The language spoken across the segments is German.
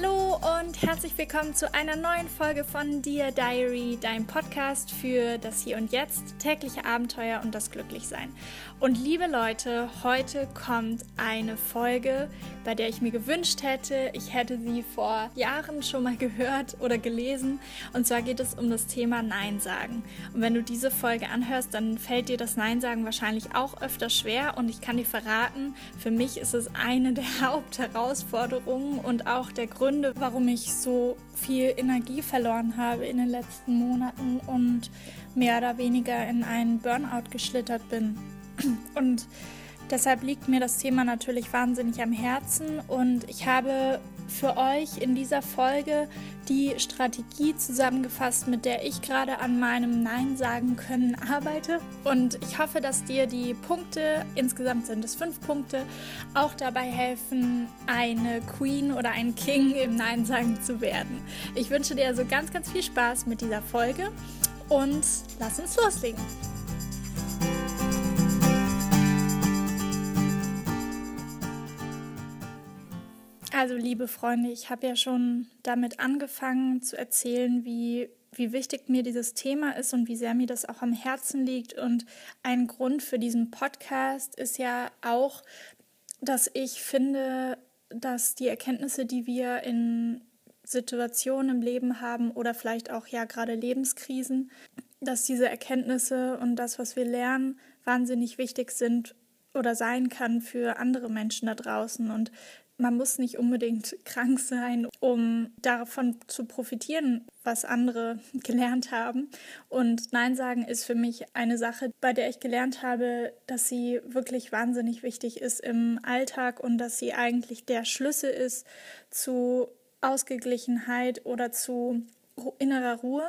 Hallo und herzlich willkommen zu einer neuen Folge von Dear Diary, dein Podcast für das Hier und Jetzt, tägliche Abenteuer und das Glücklichsein. Und liebe Leute, heute kommt eine Folge, bei der ich mir gewünscht hätte, ich hätte sie vor Jahren schon mal gehört oder gelesen. Und zwar geht es um das Thema Nein sagen. Und wenn du diese Folge anhörst, dann fällt dir das Nein sagen wahrscheinlich auch öfter schwer. Und ich kann dir verraten, für mich ist es eine der Hauptherausforderungen und auch der Gründe, warum ich so viel Energie verloren habe in den letzten Monaten und mehr oder weniger in einen Burnout geschlittert bin. Und deshalb liegt mir das Thema natürlich wahnsinnig am Herzen und ich habe für euch in dieser Folge die Strategie zusammengefasst, mit der ich gerade an meinem Nein sagen können arbeite. Und ich hoffe, dass dir die Punkte, insgesamt sind es fünf Punkte, auch dabei helfen, eine Queen oder ein King im Nein sagen zu werden. Ich wünsche dir also ganz, ganz viel Spaß mit dieser Folge und lass uns loslegen. Also, liebe Freunde, ich habe ja schon damit angefangen zu erzählen, wie, wie wichtig mir dieses Thema ist und wie sehr mir das auch am Herzen liegt. Und ein Grund für diesen Podcast ist ja auch, dass ich finde, dass die Erkenntnisse, die wir in Situationen im Leben haben oder vielleicht auch ja gerade Lebenskrisen, dass diese Erkenntnisse und das, was wir lernen, wahnsinnig wichtig sind oder sein kann für andere Menschen da draußen. Und man muss nicht unbedingt krank sein, um davon zu profitieren, was andere gelernt haben. Und Nein sagen ist für mich eine Sache, bei der ich gelernt habe, dass sie wirklich wahnsinnig wichtig ist im Alltag und dass sie eigentlich der Schlüssel ist zu Ausgeglichenheit oder zu innerer Ruhe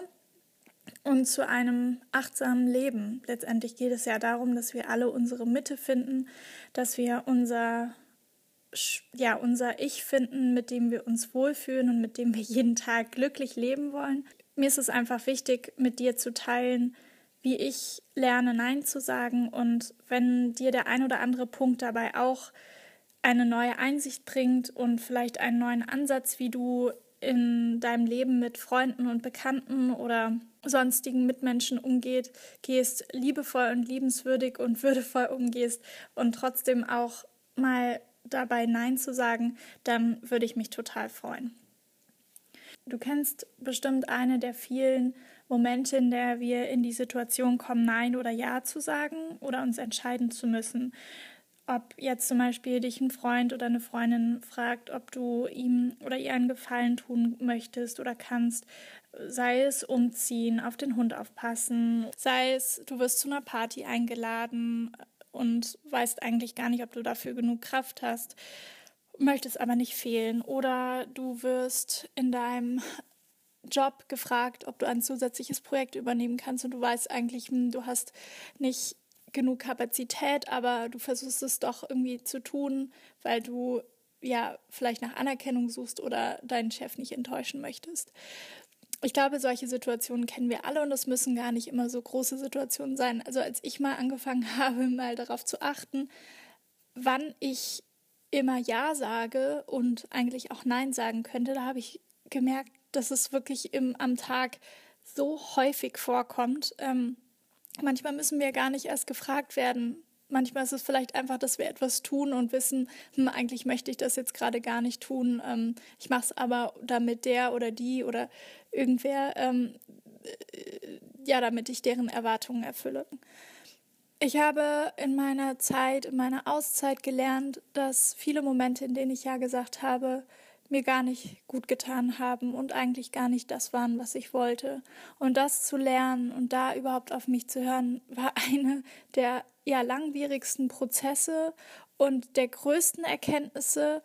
und zu einem achtsamen Leben. Letztendlich geht es ja darum, dass wir alle unsere Mitte finden, dass wir unser ja, unser Ich finden, mit dem wir uns wohlfühlen und mit dem wir jeden Tag glücklich leben wollen. Mir ist es einfach wichtig, mit dir zu teilen, wie ich lerne, Nein zu sagen. Und wenn dir der ein oder andere Punkt dabei auch eine neue Einsicht bringt und vielleicht einen neuen Ansatz, wie du in deinem Leben mit Freunden und Bekannten oder sonstigen Mitmenschen umgeht, gehst, liebevoll und liebenswürdig und würdevoll umgehst und trotzdem auch mal dabei Nein zu sagen, dann würde ich mich total freuen. Du kennst bestimmt eine der vielen Momente, in der wir in die Situation kommen, Nein oder Ja zu sagen oder uns entscheiden zu müssen. Ob jetzt zum Beispiel dich ein Freund oder eine Freundin fragt, ob du ihm oder ihr einen Gefallen tun möchtest oder kannst, sei es umziehen, auf den Hund aufpassen, sei es du wirst zu einer Party eingeladen, und weißt eigentlich gar nicht, ob du dafür genug Kraft hast, möchtest aber nicht fehlen. Oder du wirst in deinem Job gefragt, ob du ein zusätzliches Projekt übernehmen kannst und du weißt eigentlich, hm, du hast nicht genug Kapazität, aber du versuchst es doch irgendwie zu tun, weil du ja vielleicht nach Anerkennung suchst oder deinen Chef nicht enttäuschen möchtest ich glaube, solche Situationen kennen wir alle und es müssen gar nicht immer so große Situationen sein. Also als ich mal angefangen habe, mal darauf zu achten, wann ich immer Ja sage und eigentlich auch Nein sagen könnte, da habe ich gemerkt, dass es wirklich im, am Tag so häufig vorkommt. Ähm, manchmal müssen wir gar nicht erst gefragt werden, manchmal ist es vielleicht einfach, dass wir etwas tun und wissen, hm, eigentlich möchte ich das jetzt gerade gar nicht tun. Ähm, ich mache es aber, damit der oder die oder irgendwer, ähm, äh, ja, damit ich deren Erwartungen erfülle. Ich habe in meiner Zeit, in meiner Auszeit gelernt, dass viele Momente, in denen ich ja gesagt habe, mir gar nicht gut getan haben und eigentlich gar nicht das waren, was ich wollte. Und das zu lernen und da überhaupt auf mich zu hören, war eine der ja langwierigsten Prozesse und der größten Erkenntnisse,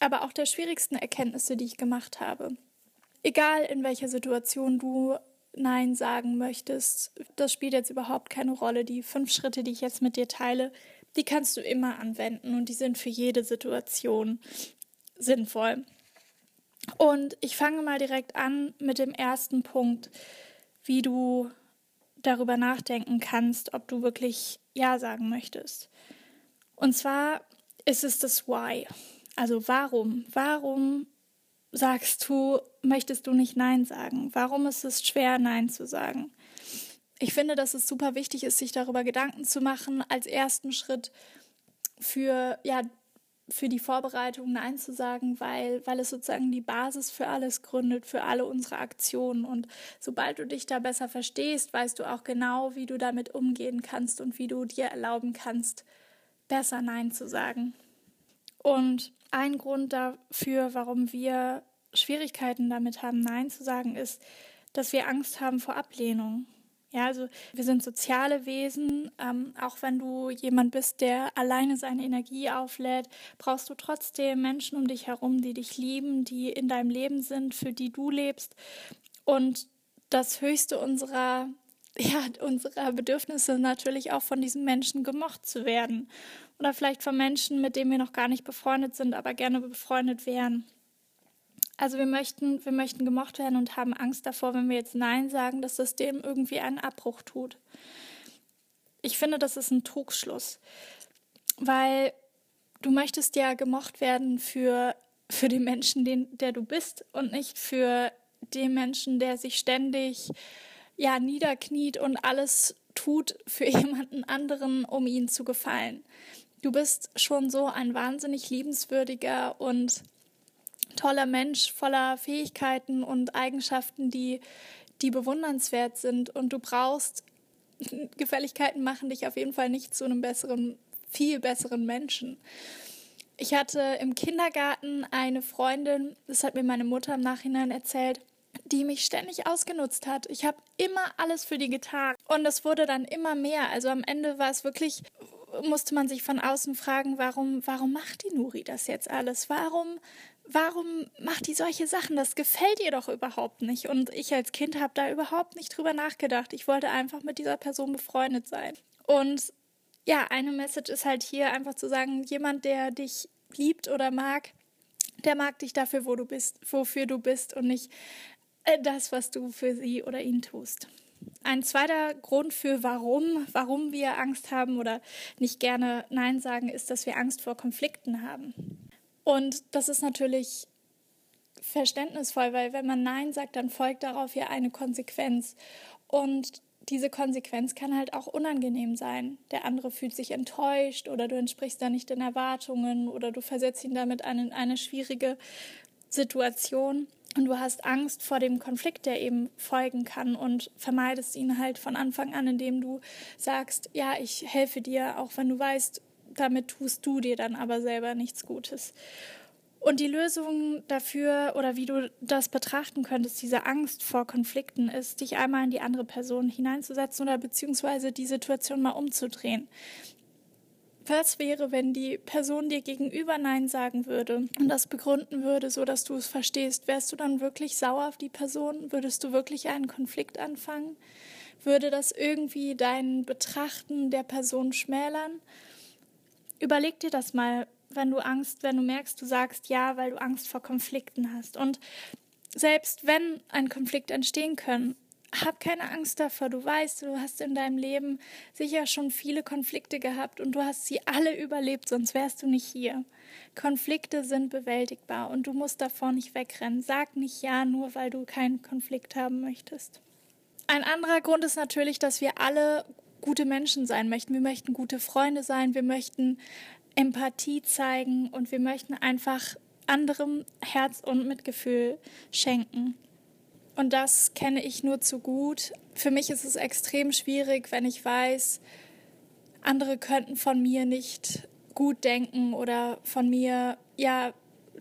aber auch der schwierigsten Erkenntnisse, die ich gemacht habe. Egal in welcher Situation du Nein sagen möchtest, das spielt jetzt überhaupt keine Rolle. Die fünf Schritte, die ich jetzt mit dir teile, die kannst du immer anwenden und die sind für jede Situation sinnvoll. Und ich fange mal direkt an mit dem ersten Punkt, wie du darüber nachdenken kannst, ob du wirklich Ja sagen möchtest. Und zwar ist es das Why. Also warum? Warum sagst du, möchtest du nicht Nein sagen? Warum ist es schwer, Nein zu sagen? Ich finde, dass es super wichtig ist, sich darüber Gedanken zu machen, als ersten Schritt für ja, für die Vorbereitung Nein zu sagen, weil, weil es sozusagen die Basis für alles gründet, für alle unsere Aktionen. Und sobald du dich da besser verstehst, weißt du auch genau, wie du damit umgehen kannst und wie du dir erlauben kannst, besser Nein zu sagen. Und ein Grund dafür, warum wir Schwierigkeiten damit haben, Nein zu sagen, ist, dass wir Angst haben vor Ablehnung. Ja, also wir sind soziale Wesen. Ähm, auch wenn du jemand bist, der alleine seine Energie auflädt, brauchst du trotzdem Menschen um dich herum, die dich lieben, die in deinem Leben sind, für die du lebst. Und das höchste unserer, ja, unserer Bedürfnisse natürlich auch von diesen Menschen gemocht zu werden. Oder vielleicht von Menschen, mit denen wir noch gar nicht befreundet sind, aber gerne befreundet wären. Also wir möchten, wir möchten gemocht werden und haben Angst davor, wenn wir jetzt Nein sagen, dass das dem irgendwie einen Abbruch tut. Ich finde, das ist ein Trugschluss, weil du möchtest ja gemocht werden für, für den Menschen, den, der du bist und nicht für den Menschen, der sich ständig ja niederkniet und alles tut für jemanden anderen, um ihnen zu gefallen. Du bist schon so ein wahnsinnig liebenswürdiger und toller Mensch voller Fähigkeiten und Eigenschaften, die, die bewundernswert sind. Und du brauchst, Gefälligkeiten machen dich auf jeden Fall nicht zu einem besseren, viel besseren Menschen. Ich hatte im Kindergarten eine Freundin, das hat mir meine Mutter im Nachhinein erzählt, die mich ständig ausgenutzt hat. Ich habe immer alles für die getan und es wurde dann immer mehr. Also am Ende war es wirklich, musste man sich von außen fragen, warum, warum macht die Nuri das jetzt alles? Warum warum macht die solche Sachen? Das gefällt ihr doch überhaupt nicht. Und ich als Kind habe da überhaupt nicht drüber nachgedacht. Ich wollte einfach mit dieser Person befreundet sein. Und ja, eine Message ist halt hier einfach zu sagen, jemand, der dich liebt oder mag, der mag dich dafür, wo du bist, wofür du bist und nicht äh, das, was du für sie oder ihn tust. Ein zweiter Grund für warum, warum wir Angst haben oder nicht gerne Nein sagen, ist, dass wir Angst vor Konflikten haben. Und das ist natürlich verständnisvoll, weil wenn man Nein sagt, dann folgt darauf ja eine Konsequenz. Und diese Konsequenz kann halt auch unangenehm sein. Der andere fühlt sich enttäuscht oder du entsprichst da nicht den Erwartungen oder du versetzt ihn damit in eine schwierige Situation und du hast Angst vor dem Konflikt, der eben folgen kann und vermeidest ihn halt von Anfang an, indem du sagst, ja, ich helfe dir, auch wenn du weißt, damit tust du dir dann aber selber nichts Gutes. Und die Lösung dafür oder wie du das betrachten könntest, diese Angst vor Konflikten, ist, dich einmal in die andere Person hineinzusetzen oder beziehungsweise die Situation mal umzudrehen. Was wäre, wenn die Person dir gegenüber Nein sagen würde und das begründen würde, so dass du es verstehst? Wärst du dann wirklich sauer auf die Person? Würdest du wirklich einen Konflikt anfangen? Würde das irgendwie dein Betrachten der Person schmälern? Überleg dir das mal, wenn du Angst, wenn du merkst, du sagst ja, weil du Angst vor Konflikten hast. Und selbst wenn ein Konflikt entstehen kann, hab keine Angst davor. Du weißt, du hast in deinem Leben sicher schon viele Konflikte gehabt und du hast sie alle überlebt, sonst wärst du nicht hier. Konflikte sind bewältigbar und du musst davor nicht wegrennen. Sag nicht ja, nur weil du keinen Konflikt haben möchtest. Ein anderer Grund ist natürlich, dass wir alle gute Menschen sein möchten. Wir möchten gute Freunde sein. Wir möchten Empathie zeigen und wir möchten einfach anderem Herz und Mitgefühl schenken. Und das kenne ich nur zu gut. Für mich ist es extrem schwierig, wenn ich weiß, andere könnten von mir nicht gut denken oder von mir ja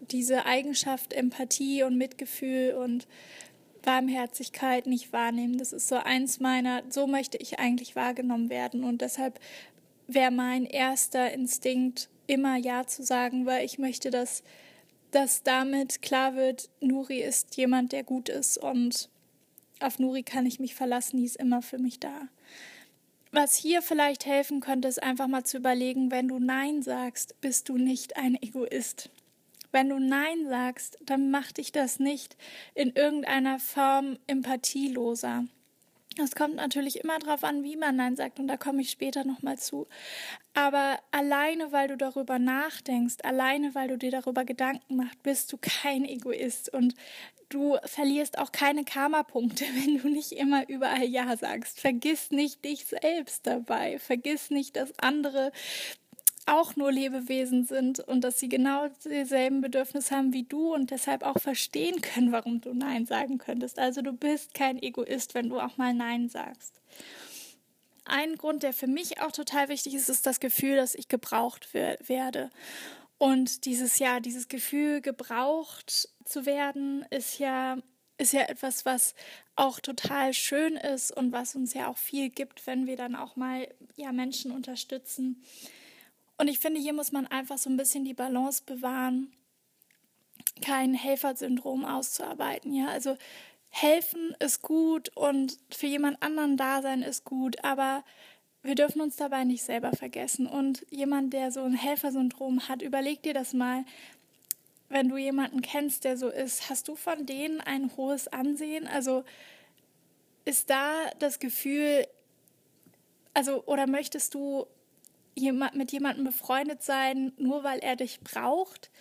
diese Eigenschaft Empathie und Mitgefühl und Barmherzigkeit nicht wahrnehmen. Das ist so eins meiner, so möchte ich eigentlich wahrgenommen werden. Und deshalb wäre mein erster Instinkt, immer Ja zu sagen, weil ich möchte, dass, dass damit klar wird, Nuri ist jemand, der gut ist und auf Nuri kann ich mich verlassen, die ist immer für mich da. Was hier vielleicht helfen könnte, ist einfach mal zu überlegen, wenn du Nein sagst, bist du nicht ein Egoist. Wenn du Nein sagst, dann macht dich das nicht in irgendeiner Form empathieloser. Es kommt natürlich immer darauf an, wie man Nein sagt und da komme ich später nochmal zu. Aber alleine, weil du darüber nachdenkst, alleine, weil du dir darüber Gedanken machst, bist du kein Egoist und du verlierst auch keine Karma-Punkte, wenn du nicht immer überall Ja sagst. Vergiss nicht dich selbst dabei. Vergiss nicht, dass andere auch nur Lebewesen sind und dass sie genau dieselben Bedürfnisse haben wie du und deshalb auch verstehen können, warum du Nein sagen könntest. Also du bist kein Egoist, wenn du auch mal Nein sagst. Ein Grund, der für mich auch total wichtig ist, ist das Gefühl, dass ich gebraucht werde. Und dieses Jahr, dieses Gefühl, gebraucht zu werden, ist ja, ist ja etwas, was auch total schön ist und was uns ja auch viel gibt, wenn wir dann auch mal ja, Menschen unterstützen und ich finde, hier muss man einfach so ein bisschen die Balance bewahren, kein Helfersyndrom auszuarbeiten. Ja, also helfen ist gut und für jemand anderen da sein ist gut, aber wir dürfen uns dabei nicht selber vergessen. Und jemand, der so ein Helfersyndrom hat, überleg dir das mal. Wenn du jemanden kennst, der so ist, hast du von denen ein hohes Ansehen? Also ist da das Gefühl, also oder möchtest du mit jemandem befreundet sein, nur weil er dich braucht?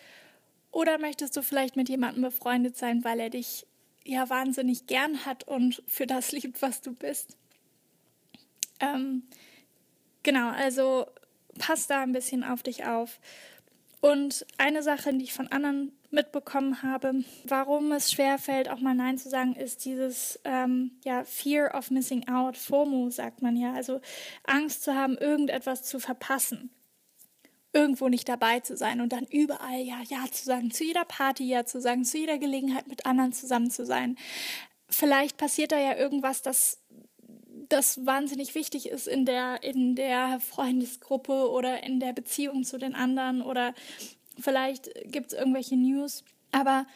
Oder möchtest du vielleicht mit jemandem befreundet sein, weil er dich ja wahnsinnig gern hat und für das liebt, was du bist? Ähm, genau, also pass da ein bisschen auf dich auf. Und eine Sache, die ich von anderen mitbekommen habe, warum es schwerfällt, auch mal Nein zu sagen, ist dieses ähm, ja, Fear of Missing Out, FOMO sagt man ja, also Angst zu haben, irgendetwas zu verpassen, irgendwo nicht dabei zu sein und dann überall ja, ja zu sagen, zu jeder Party ja zu sagen, zu jeder Gelegenheit mit anderen zusammen zu sein. Vielleicht passiert da ja irgendwas, das das wahnsinnig wichtig ist in der, in der Freundesgruppe oder in der Beziehung zu den anderen oder vielleicht gibt es irgendwelche News. Aber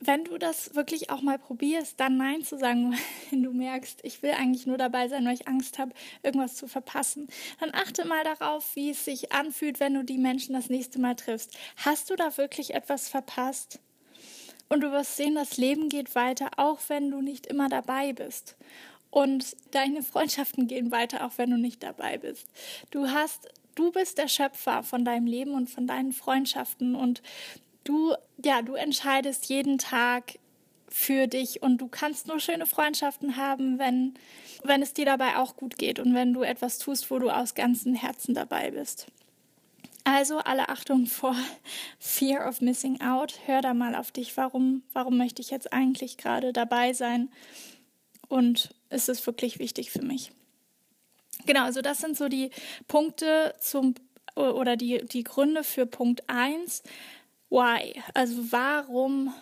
wenn du das wirklich auch mal probierst, dann Nein zu sagen, wenn du merkst, ich will eigentlich nur dabei sein, weil ich Angst habe, irgendwas zu verpassen, dann achte mal darauf, wie es sich anfühlt, wenn du die Menschen das nächste Mal triffst. Hast du da wirklich etwas verpasst? Und du wirst sehen, das Leben geht weiter, auch wenn du nicht immer dabei bist. Und deine Freundschaften gehen weiter, auch wenn du nicht dabei bist. Du hast, du bist der Schöpfer von deinem Leben und von deinen Freundschaften und du, ja, du entscheidest jeden Tag für dich und du kannst nur schöne Freundschaften haben, wenn, wenn es dir dabei auch gut geht und wenn du etwas tust, wo du aus ganzem Herzen dabei bist. Also alle Achtung vor Fear of Missing Out. Hör da mal auf dich. Warum, warum möchte ich jetzt eigentlich gerade dabei sein? Und ist es wirklich wichtig für mich. Genau, also das sind so die Punkte zum oder die, die Gründe für Punkt 1. Why? Also warum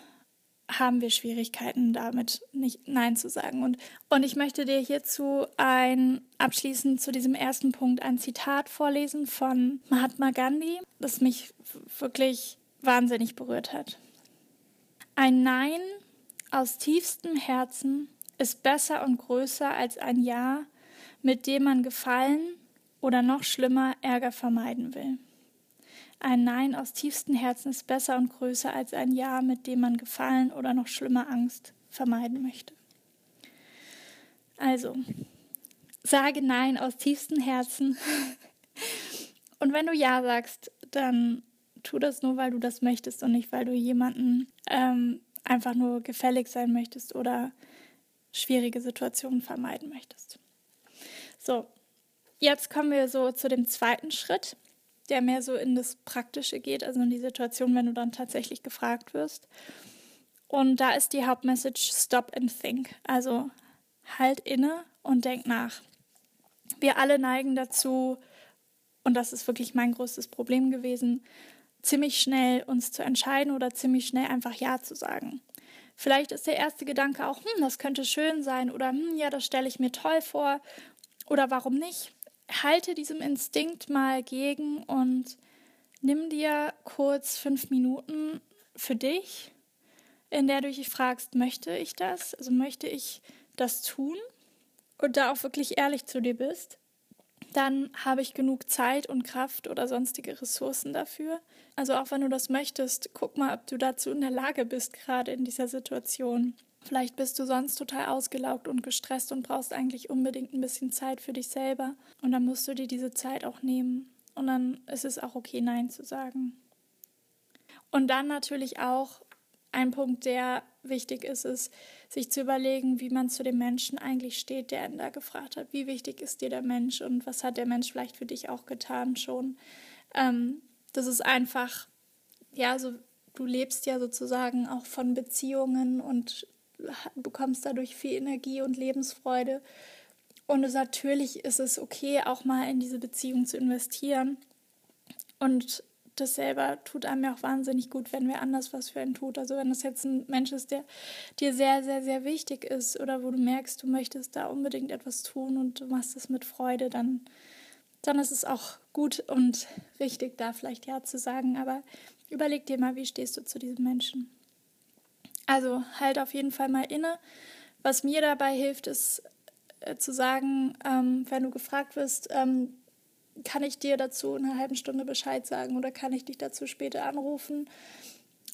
haben wir Schwierigkeiten damit, nicht Nein zu sagen? Und, und ich möchte dir hierzu ein, abschließend zu diesem ersten Punkt ein Zitat vorlesen von Mahatma Gandhi, das mich wirklich wahnsinnig berührt hat. Ein Nein aus tiefstem Herzen ist besser und größer als ein Ja, mit dem man Gefallen oder noch schlimmer Ärger vermeiden will. Ein Nein aus tiefstem Herzen ist besser und größer als ein Ja, mit dem man Gefallen oder noch schlimmer Angst vermeiden möchte. Also, sage Nein aus tiefstem Herzen. Und wenn du Ja sagst, dann tu das nur, weil du das möchtest und nicht, weil du jemanden ähm, einfach nur gefällig sein möchtest oder schwierige Situationen vermeiden möchtest. So, jetzt kommen wir so zu dem zweiten Schritt, der mehr so in das Praktische geht, also in die Situation, wenn du dann tatsächlich gefragt wirst. Und da ist die Hauptmessage Stop and Think. Also halt inne und denk nach. Wir alle neigen dazu, und das ist wirklich mein größtes Problem gewesen, ziemlich schnell uns zu entscheiden oder ziemlich schnell einfach Ja zu sagen. Vielleicht ist der erste Gedanke auch, hm, das könnte schön sein oder hm, ja, das stelle ich mir toll vor oder warum nicht? Halte diesem Instinkt mal gegen und nimm dir kurz fünf Minuten für dich, in der du dich fragst, möchte ich das? Also möchte ich das tun? Und da auch wirklich ehrlich zu dir bist dann habe ich genug Zeit und Kraft oder sonstige Ressourcen dafür. Also auch wenn du das möchtest, guck mal, ob du dazu in der Lage bist, gerade in dieser Situation. Vielleicht bist du sonst total ausgelaugt und gestresst und brauchst eigentlich unbedingt ein bisschen Zeit für dich selber. Und dann musst du dir diese Zeit auch nehmen. Und dann ist es auch okay, Nein zu sagen. Und dann natürlich auch ein Punkt, der wichtig ist, ist, sich zu überlegen, wie man zu dem Menschen eigentlich steht, der ihn da gefragt hat. Wie wichtig ist dir der Mensch und was hat der Mensch vielleicht für dich auch getan schon? Ähm, das ist einfach, ja, so, du lebst ja sozusagen auch von Beziehungen und bekommst dadurch viel Energie und Lebensfreude. Und natürlich ist es okay, auch mal in diese Beziehung zu investieren. Und das selber tut einem ja auch wahnsinnig gut, wenn wer anders was für einen tut. Also wenn das jetzt ein Mensch ist, der dir sehr, sehr, sehr wichtig ist oder wo du merkst, du möchtest da unbedingt etwas tun und du machst es mit Freude, dann, dann ist es auch gut und richtig, da vielleicht Ja zu sagen. Aber überleg dir mal, wie stehst du zu diesem Menschen? Also halt auf jeden Fall mal inne. Was mir dabei hilft, ist äh, zu sagen, ähm, wenn du gefragt wirst, ähm, kann ich dir dazu in einer halben Stunde Bescheid sagen oder kann ich dich dazu später anrufen?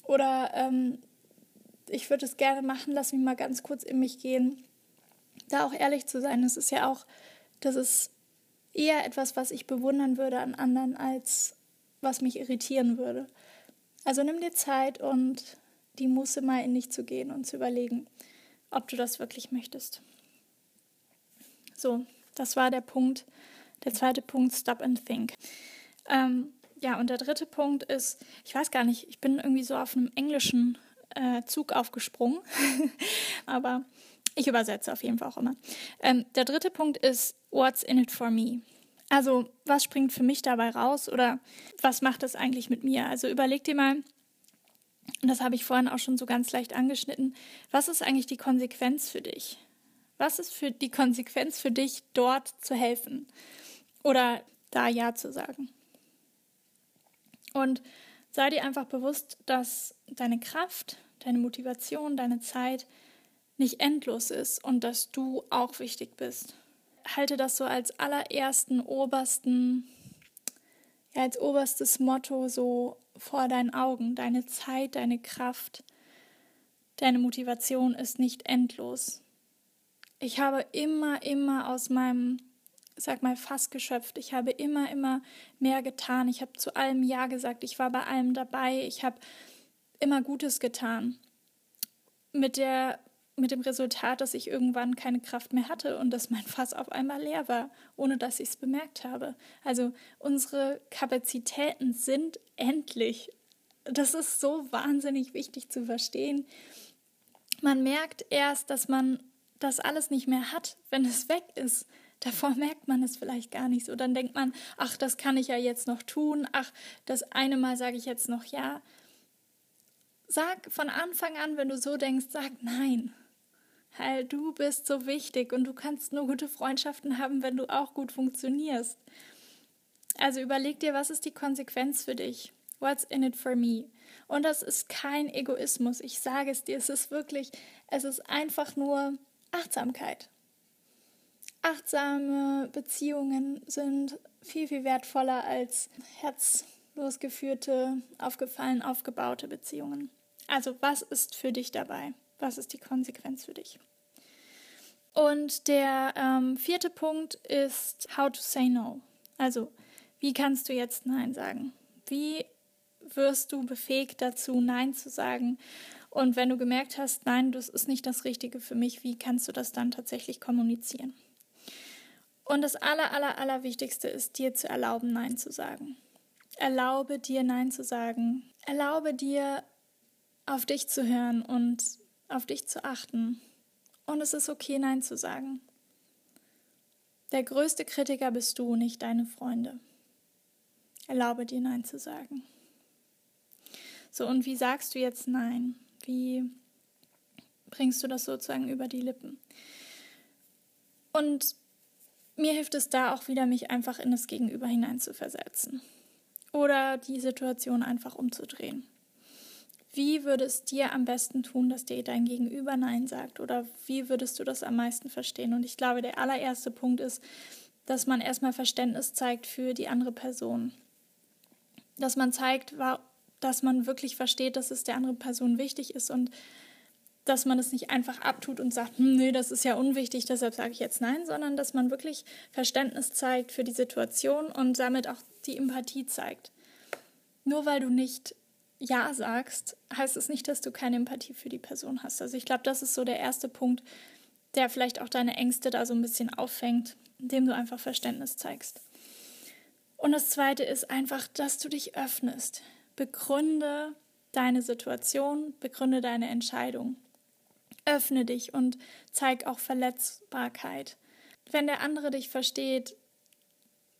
Oder ähm, ich würde es gerne machen, lass mich mal ganz kurz in mich gehen. Da auch ehrlich zu sein, das ist ja auch, das ist eher etwas, was ich bewundern würde an anderen, als was mich irritieren würde. Also nimm dir Zeit und die Muße mal in dich zu gehen und zu überlegen, ob du das wirklich möchtest. So, das war der Punkt. Der zweite Punkt, Stop and Think. Ähm, ja, und der dritte Punkt ist, ich weiß gar nicht, ich bin irgendwie so auf einem englischen äh, Zug aufgesprungen, aber ich übersetze auf jeden Fall auch immer. Ähm, der dritte Punkt ist, What's in it for me? Also, was springt für mich dabei raus oder was macht das eigentlich mit mir? Also, überleg dir mal, und das habe ich vorhin auch schon so ganz leicht angeschnitten, was ist eigentlich die Konsequenz für dich? Was ist für die Konsequenz für dich, dort zu helfen oder da Ja zu sagen? Und sei dir einfach bewusst, dass deine Kraft, deine Motivation, deine Zeit nicht endlos ist und dass du auch wichtig bist. Halte das so als allerersten, obersten, ja, als oberstes Motto so vor deinen Augen. Deine Zeit, deine Kraft, deine Motivation ist nicht endlos. Ich habe immer, immer aus meinem, sag mal, Fass geschöpft. Ich habe immer, immer mehr getan. Ich habe zu allem Ja gesagt. Ich war bei allem dabei. Ich habe immer Gutes getan. Mit der mit dem Resultat, dass ich irgendwann keine Kraft mehr hatte und dass mein Fass auf einmal leer war, ohne dass ich es bemerkt habe. Also unsere Kapazitäten sind endlich. Das ist so wahnsinnig wichtig zu verstehen. Man merkt erst, dass man das alles nicht mehr hat, wenn es weg ist. Davor merkt man es vielleicht gar nicht so. Dann denkt man, ach, das kann ich ja jetzt noch tun. Ach, das eine Mal sage ich jetzt noch ja. Sag von Anfang an, wenn du so denkst, sag nein. Weil du bist so wichtig und du kannst nur gute Freundschaften haben, wenn du auch gut funktionierst. Also überleg dir, was ist die Konsequenz für dich? What's in it for me? Und das ist kein Egoismus. Ich sage es dir, es ist wirklich, es ist einfach nur Achtsamkeit. Achtsame Beziehungen sind viel, viel wertvoller als herzlos geführte, aufgefallen aufgebaute Beziehungen. Also was ist für dich dabei? Was ist die Konsequenz für dich? Und der ähm, vierte Punkt ist How to say no. Also, wie kannst du jetzt Nein sagen? Wie wirst du befähigt dazu, Nein zu sagen? Und wenn du gemerkt hast, nein, das ist nicht das Richtige für mich, wie kannst du das dann tatsächlich kommunizieren? Und das aller, aller, aller Wichtigste ist, dir zu erlauben, Nein zu sagen. Erlaube dir, Nein zu sagen. Erlaube dir, auf dich zu hören und auf dich zu achten. Und es ist okay, Nein zu sagen. Der größte Kritiker bist du, nicht deine Freunde. Erlaube dir Nein zu sagen. So, und wie sagst du jetzt Nein? Wie bringst du das sozusagen über die Lippen? Und mir hilft es da auch wieder, mich einfach in das Gegenüber hineinzuversetzen. Oder die Situation einfach umzudrehen. Wie würde es dir am besten tun, dass dir dein Gegenüber Nein sagt? Oder wie würdest du das am meisten verstehen? Und ich glaube, der allererste Punkt ist, dass man erstmal Verständnis zeigt für die andere Person. Dass man zeigt, dass man wirklich versteht, dass es der anderen Person wichtig ist und dass man es nicht einfach abtut und sagt, hm, nee, das ist ja unwichtig, deshalb sage ich jetzt nein, sondern dass man wirklich Verständnis zeigt für die Situation und damit auch die Empathie zeigt. Nur weil du nicht Ja sagst, heißt es nicht, dass du keine Empathie für die Person hast. Also ich glaube, das ist so der erste Punkt, der vielleicht auch deine Ängste da so ein bisschen auffängt, indem du einfach Verständnis zeigst. Und das Zweite ist einfach, dass du dich öffnest. Begründe deine Situation, begründe deine Entscheidung. Öffne dich und zeig auch Verletzbarkeit. Wenn der andere dich versteht,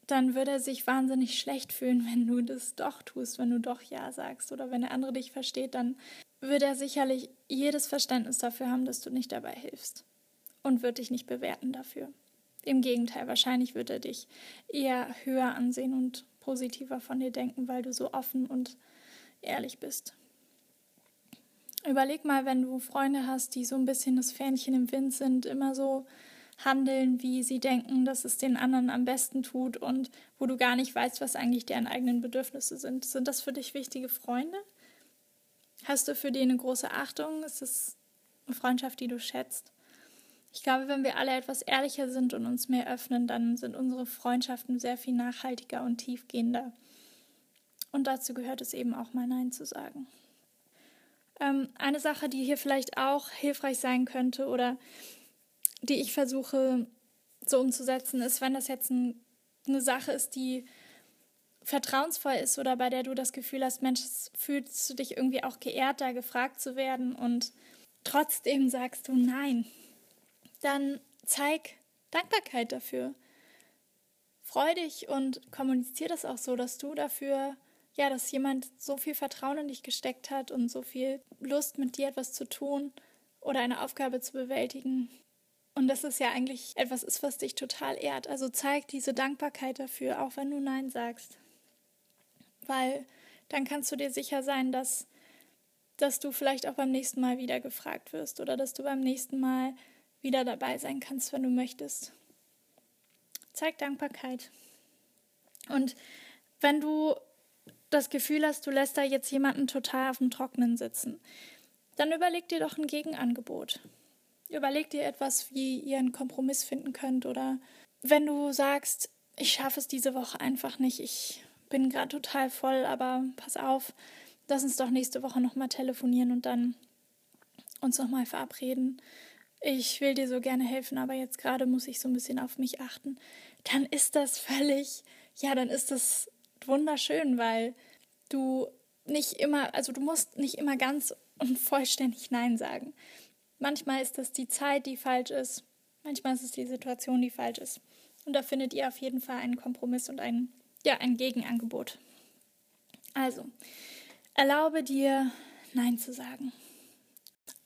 dann würde er sich wahnsinnig schlecht fühlen, wenn du das doch tust, wenn du doch Ja sagst. Oder wenn der andere dich versteht, dann würde er sicherlich jedes Verständnis dafür haben, dass du nicht dabei hilfst und wird dich nicht bewerten dafür. Im Gegenteil, wahrscheinlich wird er dich eher höher ansehen und positiver von dir denken, weil du so offen und ehrlich bist. Überleg mal, wenn du Freunde hast, die so ein bisschen das Fähnchen im Wind sind, immer so handeln, wie sie denken, dass es den anderen am besten tut und wo du gar nicht weißt, was eigentlich deren eigenen Bedürfnisse sind. Sind das für dich wichtige Freunde? Hast du für die eine große Achtung? Ist es eine Freundschaft, die du schätzt? Ich glaube, wenn wir alle etwas ehrlicher sind und uns mehr öffnen, dann sind unsere Freundschaften sehr viel nachhaltiger und tiefgehender. Und dazu gehört es eben auch mal Nein zu sagen. Ähm, eine Sache, die hier vielleicht auch hilfreich sein könnte oder die ich versuche so umzusetzen, ist, wenn das jetzt ein, eine Sache ist, die vertrauensvoll ist oder bei der du das Gefühl hast, Mensch, fühlst du dich irgendwie auch geehrt, da gefragt zu werden und trotzdem sagst du Nein dann zeig Dankbarkeit dafür. Freu dich und kommuniziere das auch so, dass du dafür, ja, dass jemand so viel Vertrauen in dich gesteckt hat und so viel Lust, mit dir etwas zu tun oder eine Aufgabe zu bewältigen. Und dass es ja eigentlich etwas ist, was dich total ehrt. Also zeig diese Dankbarkeit dafür, auch wenn du Nein sagst. Weil dann kannst du dir sicher sein, dass, dass du vielleicht auch beim nächsten Mal wieder gefragt wirst oder dass du beim nächsten Mal wieder dabei sein kannst, wenn du möchtest. Zeig Dankbarkeit. Und wenn du das Gefühl hast, du lässt da jetzt jemanden total auf dem Trockenen sitzen, dann überleg dir doch ein Gegenangebot. Überleg dir etwas, wie ihr einen Kompromiss finden könnt. Oder wenn du sagst, ich schaffe es diese Woche einfach nicht, ich bin gerade total voll, aber pass auf, lass uns doch nächste Woche nochmal telefonieren und dann uns nochmal verabreden ich will dir so gerne helfen, aber jetzt gerade muss ich so ein bisschen auf mich achten, dann ist das völlig, ja, dann ist das wunderschön, weil du nicht immer, also du musst nicht immer ganz und vollständig Nein sagen. Manchmal ist das die Zeit, die falsch ist, manchmal ist es die Situation, die falsch ist. Und da findet ihr auf jeden Fall einen Kompromiss und ein, ja, ein Gegenangebot. Also, erlaube dir, Nein zu sagen.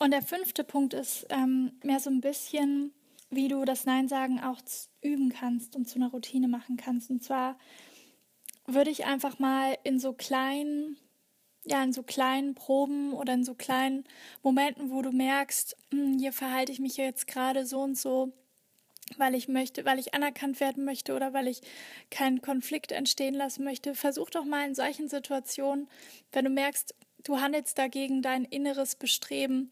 Und der fünfte Punkt ist ähm, mehr so ein bisschen, wie du das Nein sagen auch üben kannst und zu einer Routine machen kannst. Und zwar würde ich einfach mal in so kleinen, ja, in so kleinen Proben oder in so kleinen Momenten, wo du merkst, hm, hier verhalte ich mich jetzt gerade so und so, weil ich möchte, weil ich anerkannt werden möchte oder weil ich keinen Konflikt entstehen lassen möchte. Versuch doch mal in solchen Situationen, wenn du merkst, du handelst dagegen dein inneres Bestreben.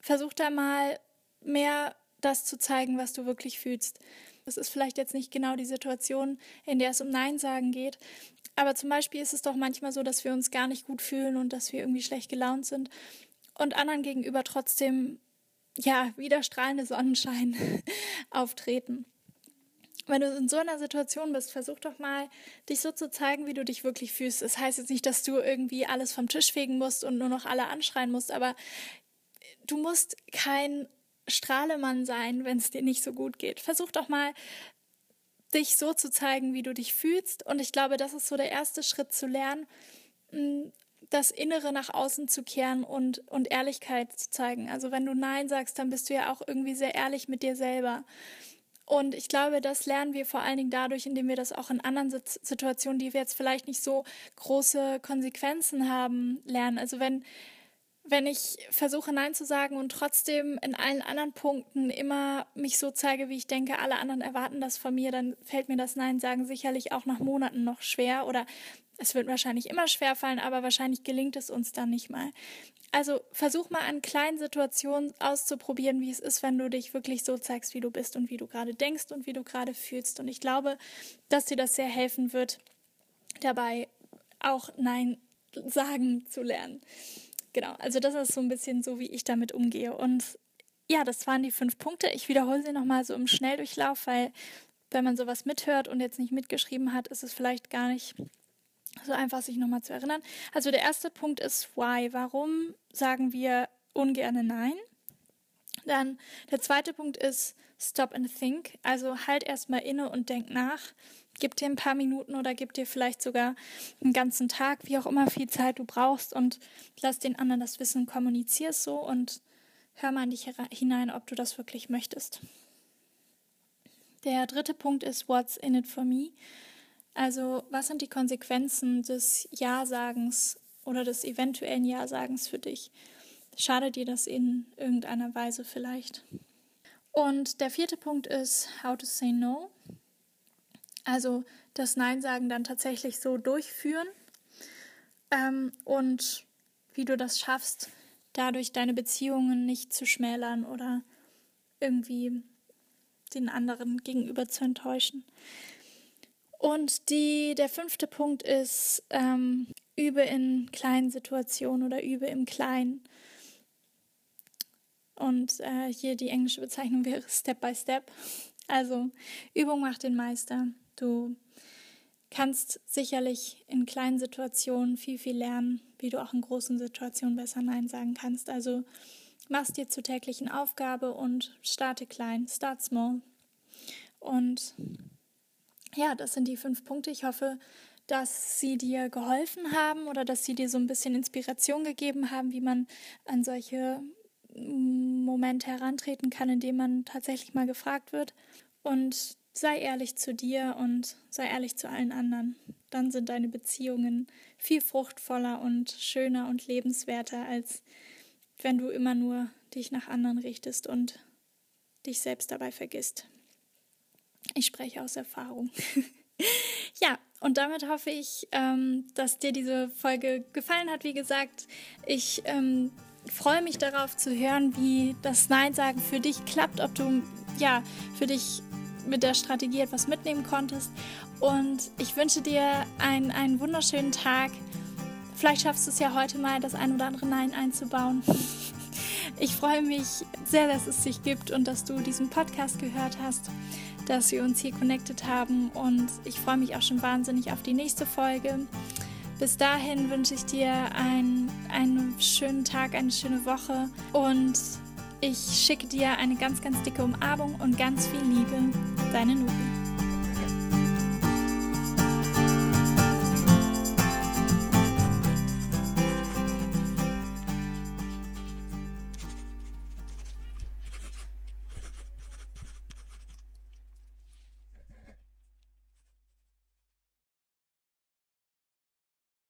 Versuch da mal mehr das zu zeigen, was du wirklich fühlst. Das ist vielleicht jetzt nicht genau die Situation, in der es um Nein sagen geht. Aber zum Beispiel ist es doch manchmal so, dass wir uns gar nicht gut fühlen und dass wir irgendwie schlecht gelaunt sind und anderen gegenüber trotzdem, ja, wieder strahlende Sonnenschein auftreten wenn du in so einer Situation bist, versuch doch mal, dich so zu zeigen, wie du dich wirklich fühlst. Das heißt jetzt nicht, dass du irgendwie alles vom Tisch fegen musst und nur noch alle anschreien musst, aber du musst kein Strahlemann sein, wenn es dir nicht so gut geht. Versuch doch mal, dich so zu zeigen, wie du dich fühlst. Und ich glaube, das ist so der erste Schritt zu lernen, das Innere nach außen zu kehren und, und Ehrlichkeit zu zeigen. Also wenn du Nein sagst, dann bist du ja auch irgendwie sehr ehrlich mit dir selber. Und ich glaube, das lernen wir vor allen Dingen dadurch, indem wir das auch in anderen Situationen, die wir jetzt vielleicht nicht so große Konsequenzen haben, lernen. Also wenn, wenn ich versuche Nein zu sagen und trotzdem in allen anderen Punkten immer mich so zeige, wie ich denke, alle anderen erwarten das von mir, dann fällt mir das Nein sagen sicherlich auch nach Monaten noch schwer oder Es wird wahrscheinlich immer schwerfallen, aber wahrscheinlich gelingt es uns dann nicht mal. Also versuch mal an kleinen Situationen auszuprobieren, wie es ist, wenn du dich wirklich so zeigst, wie du bist und wie du gerade denkst und wie du gerade fühlst. Und ich glaube, dass dir das sehr helfen wird, dabei auch Nein sagen zu lernen. Genau, also das ist so ein bisschen so, wie ich damit umgehe. Und ja, das waren die fünf Punkte. Ich wiederhole sie nochmal so im Schnelldurchlauf, weil wenn man sowas mithört und jetzt nicht mitgeschrieben hat, ist es vielleicht gar nicht so einfach, sich nochmal zu erinnern. Also der erste Punkt ist Why. Warum sagen wir ungerne Nein? Dann der zweite Punkt ist Stop and Think. Also halt erstmal inne und denk nach. Gib dir ein paar Minuten oder gib dir vielleicht sogar einen ganzen Tag, wie auch immer viel Zeit du brauchst und lass den anderen das Wissen, kommunizier es so und hör mal in dich hinein, ob du das wirklich möchtest. Der dritte Punkt ist What's in it for me? Also, was sind die Konsequenzen des Ja-Sagens oder des eventuellen Ja-Sagens für dich? Schadet dir das in irgendeiner Weise vielleicht? Und der vierte Punkt ist How to say no. Also das Nein-Sagen dann tatsächlich so durchführen ähm, und wie du das schaffst, dadurch deine Beziehungen nicht zu schmälern oder irgendwie den anderen gegenüber zu enttäuschen. Und die, der fünfte Punkt ist, ähm, übe in kleinen Situationen oder übe im Kleinen. Und äh, hier die englische Bezeichnung wäre Step by Step. Also Übung macht den Meister. Du kannst sicherlich in kleinen Situationen viel, viel lernen, wie du auch in großen Situationen besser Nein sagen kannst. Also mach's dir zur täglichen Aufgabe und starte klein, start small. Und ja, das sind die fünf Punkte. Ich hoffe, dass sie dir geholfen haben oder dass sie dir so ein bisschen Inspiration gegeben haben, wie man an solche Momente herantreten kann, in denen man tatsächlich mal gefragt wird. Und sei ehrlich zu dir und sei ehrlich zu allen anderen. Dann sind deine Beziehungen viel fruchtvoller und schöner und lebenswerter, als wenn du immer nur dich nach anderen richtest und dich selbst dabei vergisst. Ich spreche aus Erfahrung. ja, und damit hoffe ich, ähm, dass dir diese Folge gefallen hat. Wie gesagt, ich ähm, freue mich darauf zu hören, wie das Nein sagen für dich klappt, ob du ja für dich mit der Strategie etwas mitnehmen konntest. Und ich wünsche dir einen, einen wunderschönen Tag. Vielleicht schaffst du es ja heute mal, das ein oder andere Nein einzubauen. Ich freue mich sehr, dass es dich gibt und dass du diesen Podcast gehört hast dass wir uns hier connected haben und ich freue mich auch schon wahnsinnig auf die nächste Folge. Bis dahin wünsche ich dir einen, einen schönen Tag, eine schöne Woche und ich schicke dir eine ganz, ganz dicke Umarmung und ganz viel Liebe. Deine Nubi.